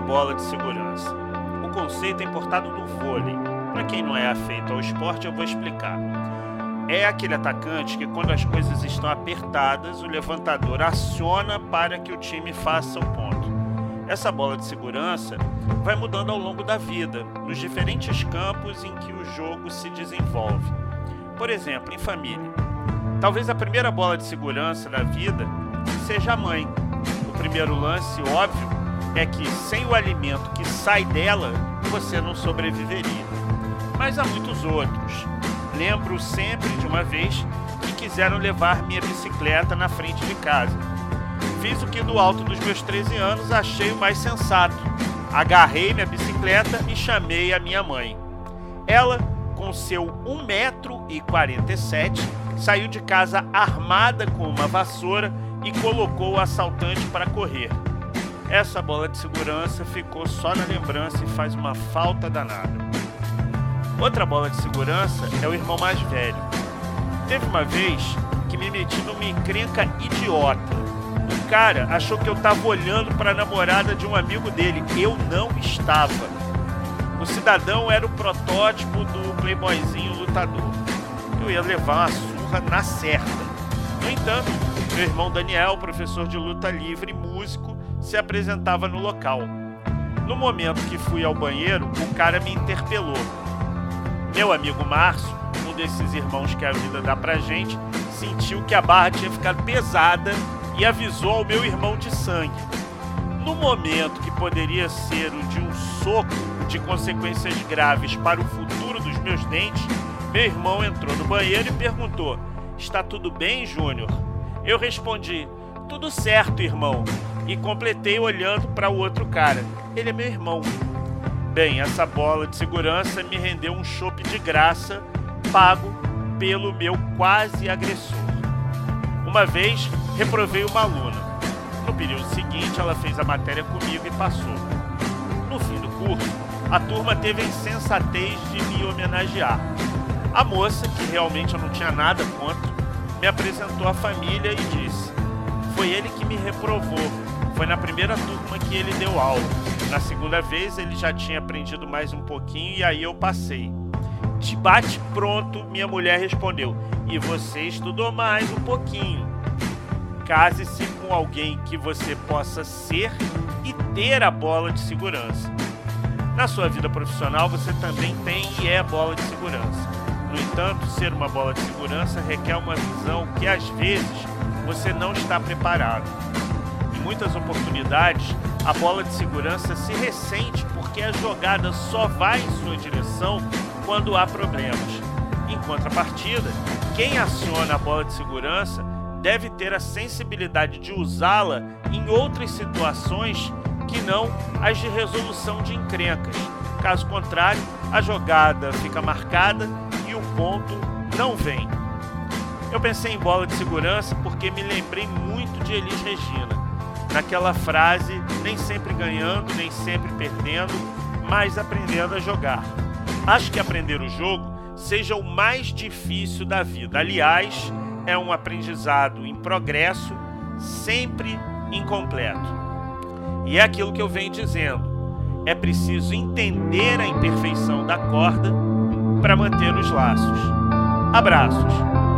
uma bola de segurança. O conceito é importado do vôlei. Para quem não é afeito ao esporte, eu vou explicar. É aquele atacante que, quando as coisas estão apertadas, o levantador aciona para que o time faça o ponto. Essa bola de segurança vai mudando ao longo da vida, nos diferentes campos em que o jogo se desenvolve. Por exemplo, em família. Talvez a primeira bola de segurança da vida seja a mãe. O primeiro lance, óbvio, é que sem o alimento que sai dela, você não sobreviveria. Mas há muitos outros. Lembro sempre de uma vez que quiseram levar minha bicicleta na frente de casa. Fiz o que do alto dos meus 13 anos achei o mais sensato. Agarrei minha bicicleta e chamei a minha mãe. Ela, com seu 1,47m, saiu de casa armada com uma vassoura e colocou o assaltante para correr. Essa bola de segurança ficou só na lembrança e faz uma falta danada. Outra bola de segurança é o irmão mais velho. Teve uma vez que me meti numa encrenca idiota. O cara achou que eu estava olhando para a namorada de um amigo dele. Eu não estava. O cidadão era o protótipo do playboyzinho lutador. Eu ia levar uma surra na certa. No entanto, meu irmão Daniel, professor de luta livre e músico, se apresentava no local. No momento que fui ao banheiro, o cara me interpelou. Meu amigo Márcio, um desses irmãos que a vida dá pra gente, sentiu que a barra tinha ficado pesada e avisou ao meu irmão de sangue. No momento que poderia ser o de um soco de consequências graves para o futuro dos meus dentes, meu irmão entrou no banheiro e perguntou: Está tudo bem, Júnior? Eu respondi: Tudo certo, irmão. E completei olhando para o outro cara: Ele é meu irmão. Bem, essa bola de segurança me rendeu um chope de graça pago pelo meu quase agressor. Uma vez reprovei uma aluna. No período seguinte, ela fez a matéria comigo e passou. No fim do curso, a turma teve a insensatez de me homenagear. A moça, que realmente eu não tinha nada contra, me apresentou a família e disse: Foi ele que me reprovou. Foi na primeira turma que ele deu aula. Na segunda vez ele já tinha aprendido mais um pouquinho e aí eu passei. De bate pronto, minha mulher respondeu: E você estudou mais um pouquinho. Case-se com alguém que você possa ser e ter a bola de segurança. Na sua vida profissional você também tem e é bola de segurança. No entanto, ser uma bola de segurança requer uma visão que às vezes você não está preparado. Muitas oportunidades, a bola de segurança se ressente porque a jogada só vai em sua direção quando há problemas. Em contrapartida, quem aciona a bola de segurança deve ter a sensibilidade de usá-la em outras situações que não as de resolução de encrencas. Caso contrário, a jogada fica marcada e o ponto não vem. Eu pensei em bola de segurança porque me lembrei muito de Elis Regina. Naquela frase, nem sempre ganhando, nem sempre perdendo, mas aprendendo a jogar. Acho que aprender o jogo seja o mais difícil da vida. Aliás, é um aprendizado em progresso, sempre incompleto. E é aquilo que eu venho dizendo. É preciso entender a imperfeição da corda para manter os laços. Abraços.